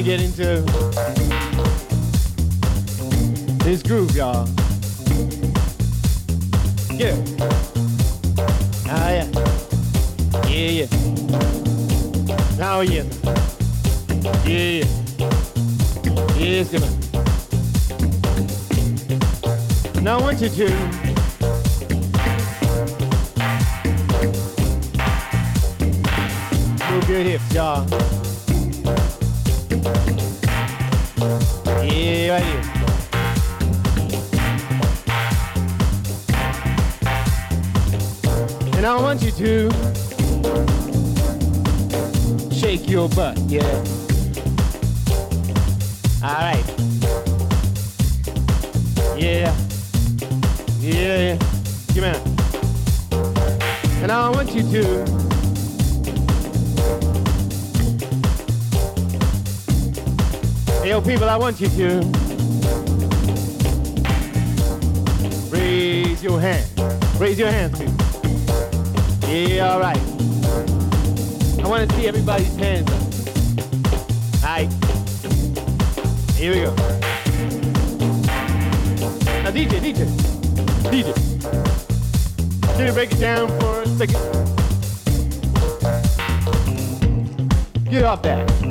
To get into Raise your hands, please. Yeah, all right. I want to see everybody's hands up. All right. Here we go. Now, DJ, DJ, DJ. Can you break it down for a second? Get off that.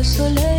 Le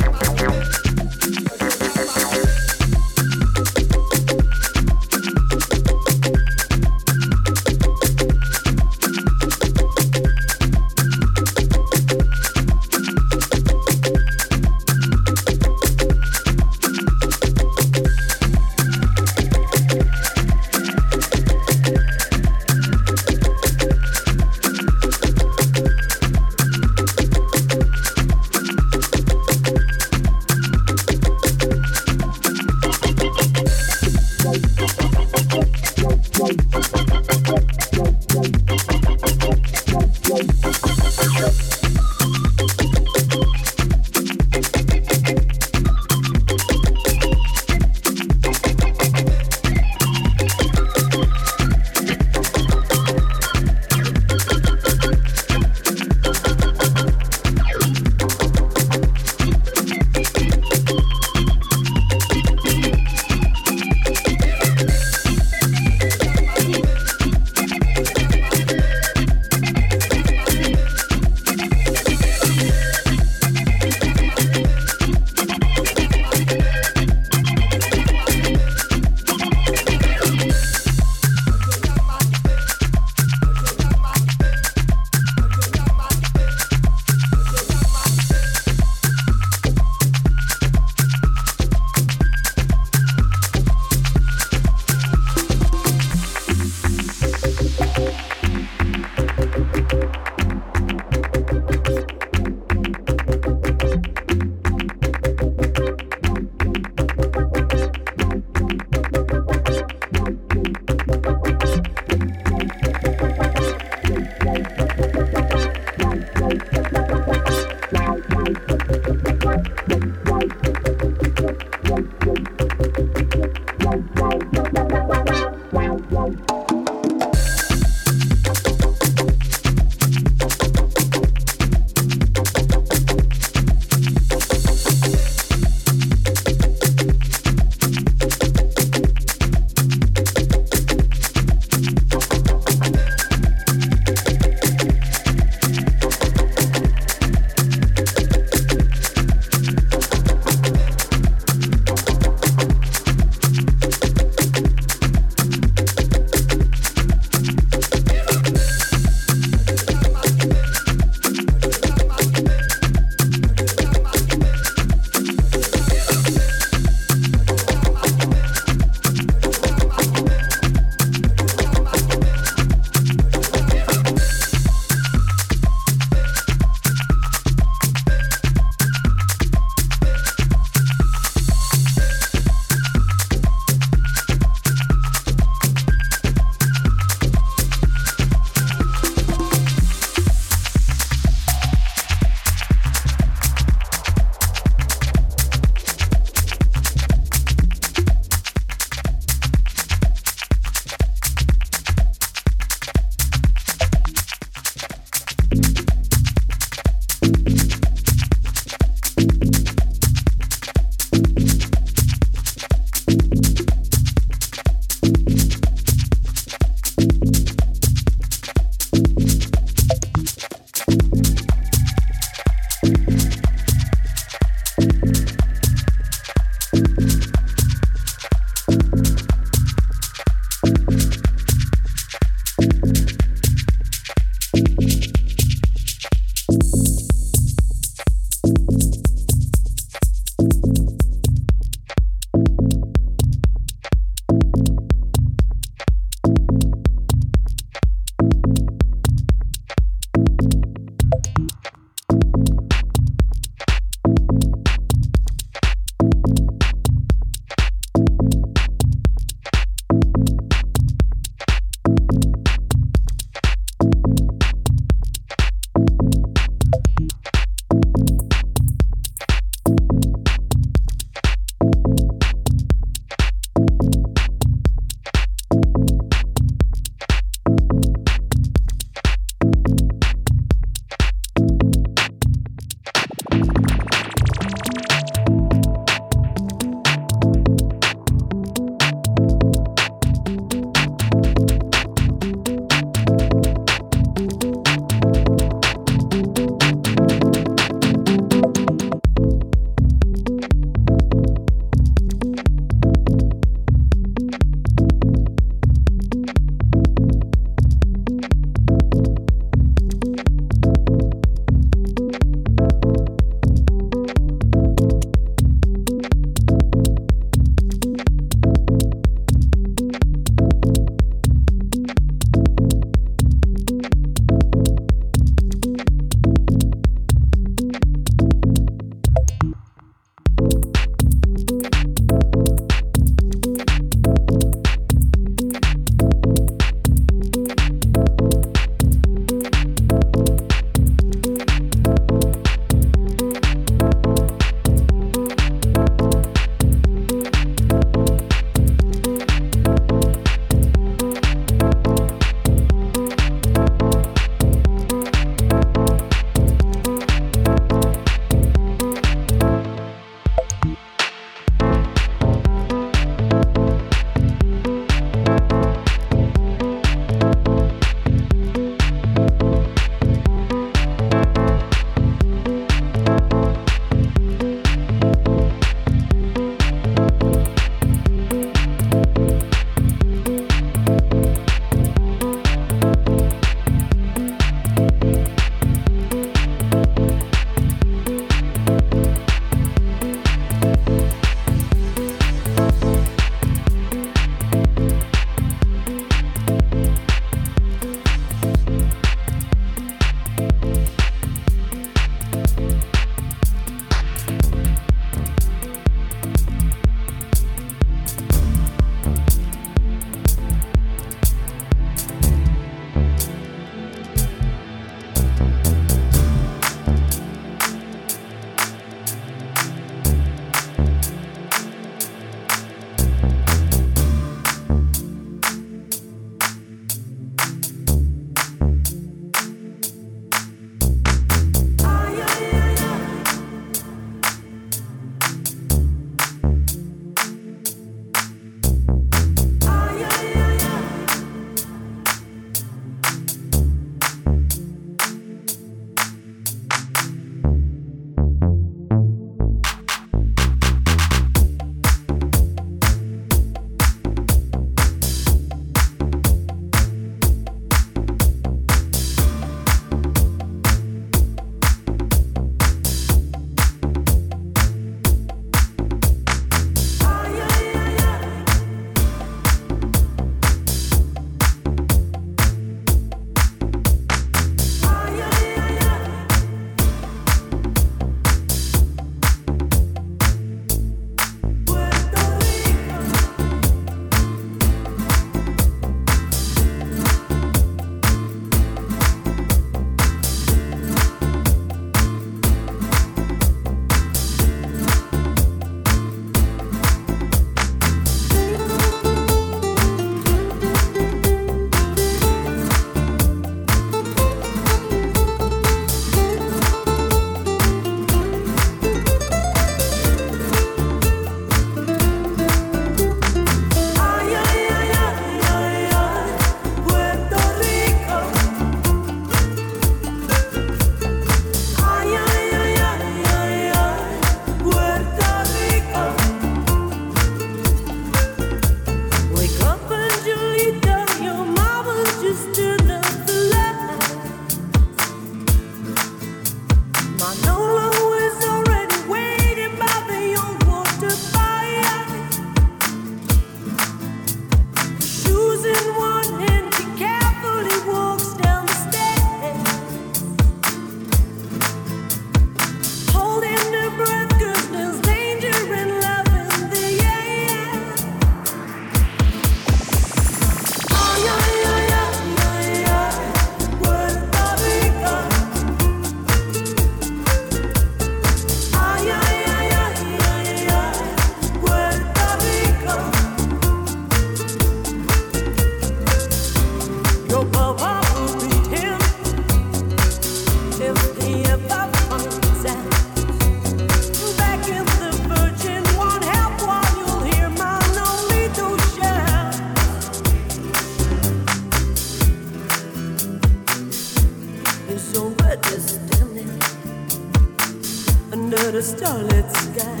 the starlit sky.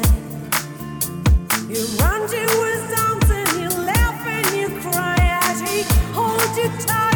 You run, to his arms, and you laugh and you cry as he holds you tight.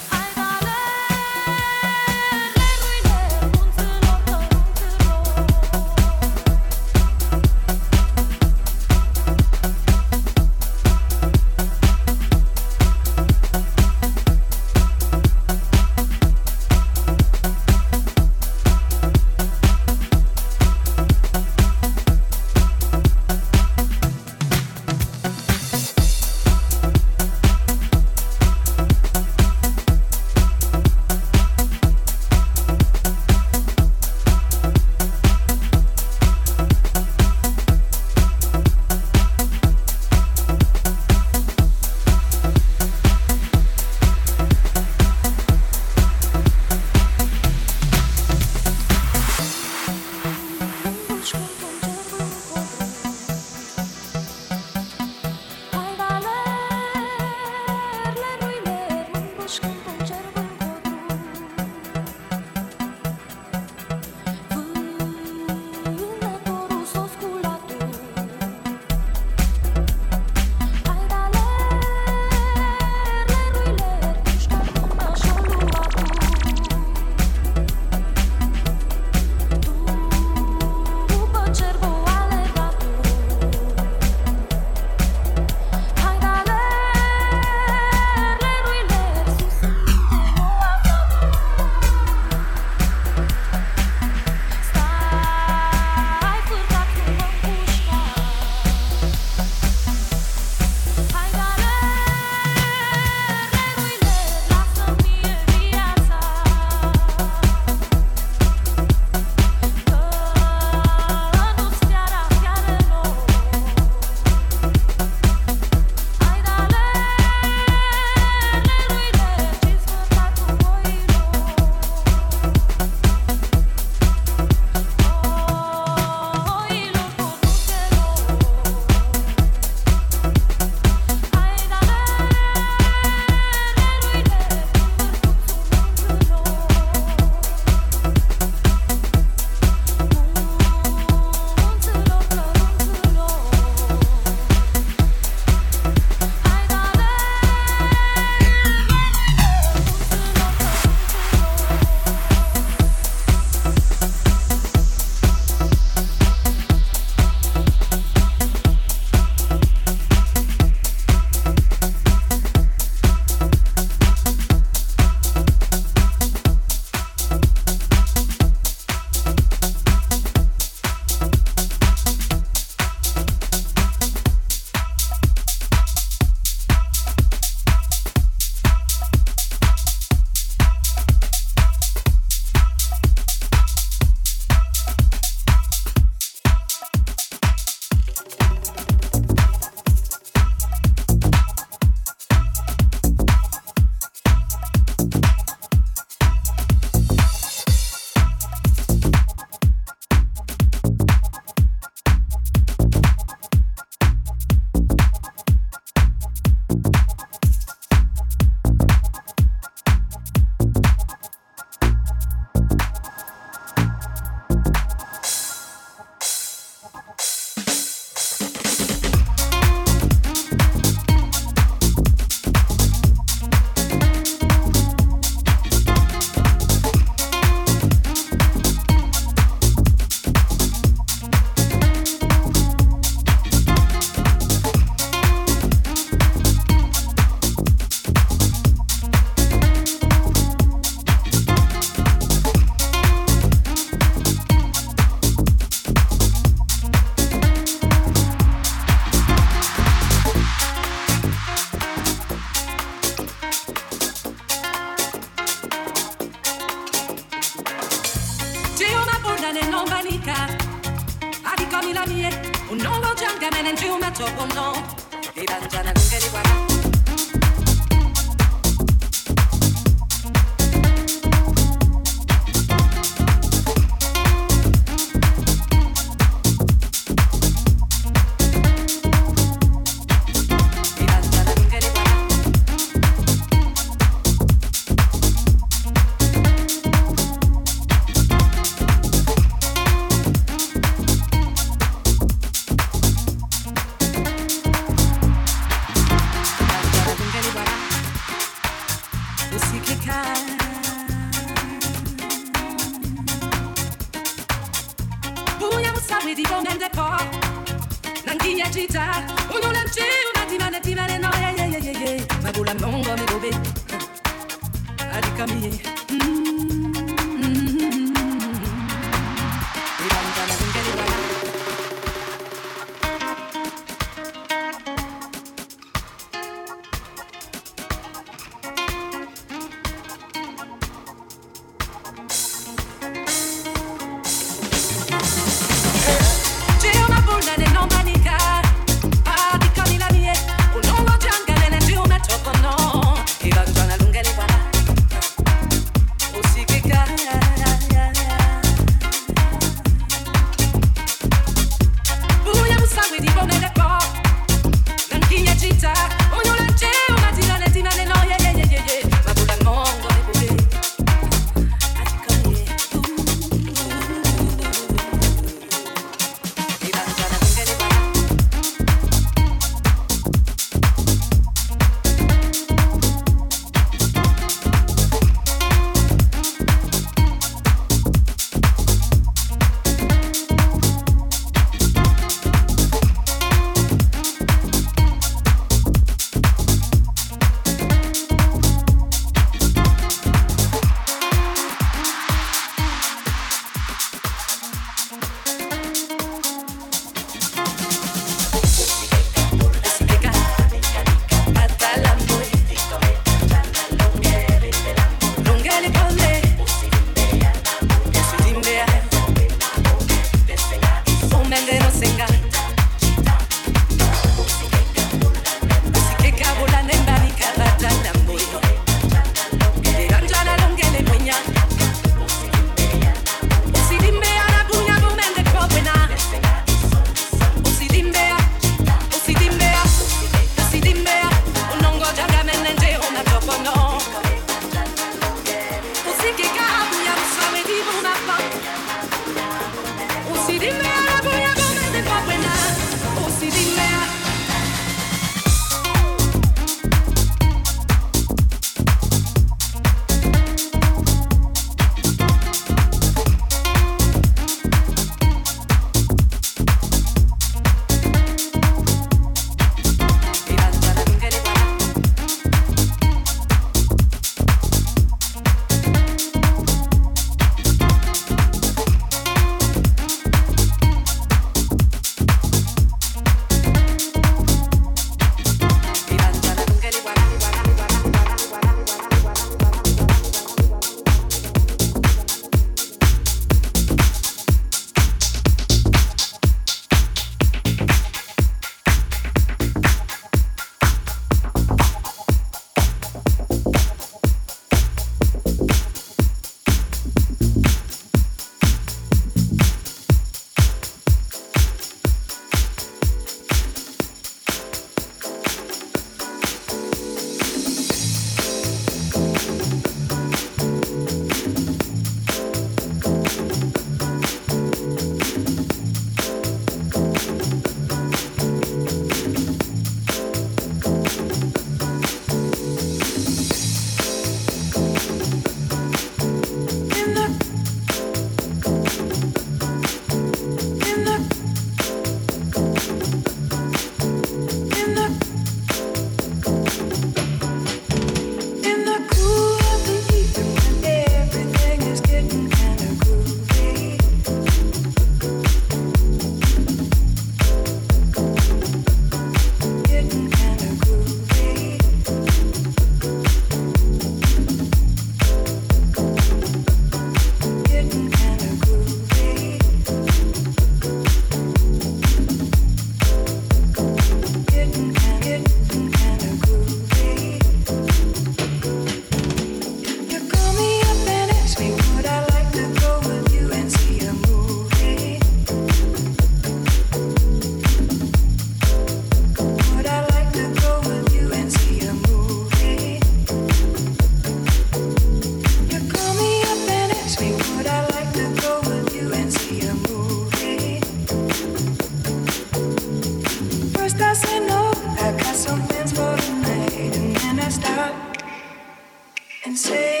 and say